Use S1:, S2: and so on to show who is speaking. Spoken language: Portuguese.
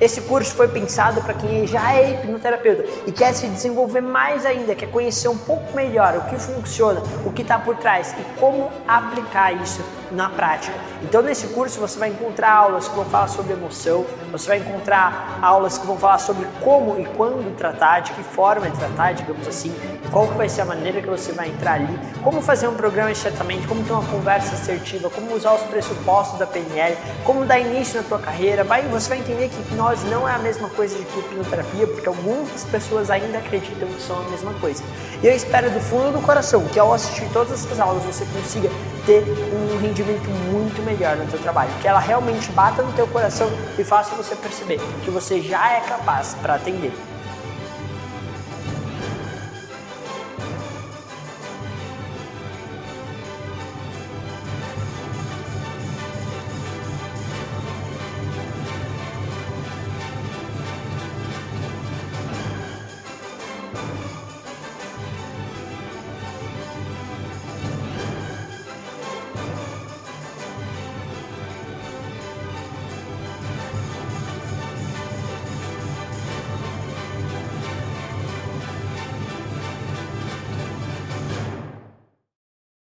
S1: Esse curso foi pensado para quem já é hipnoterapeuta e quer se desenvolver mais ainda, quer conhecer um pouco melhor o que funciona, o que está por trás e como aplicar isso na prática. Então, nesse curso você vai encontrar aulas que vão falar sobre emoção, você vai encontrar aulas que vão falar sobre como e quando tratar, de que forma tratar, digamos assim, qual vai ser a maneira que você vai entrar ali, como fazer um programa exatamente, como ter uma conversa assertiva, como usar os pressupostos da PNL, como dar início na tua carreira. Vai, você vai entender que hipnose não é a mesma coisa de que hipnoterapia, porque algumas pessoas ainda acreditam que são a mesma coisa. E eu espero do fundo do coração que ao assistir todas essas aulas você consiga ter um rendimento muito melhor no seu trabalho, que ela realmente bata no teu coração e faça você perceber que você já é capaz para atender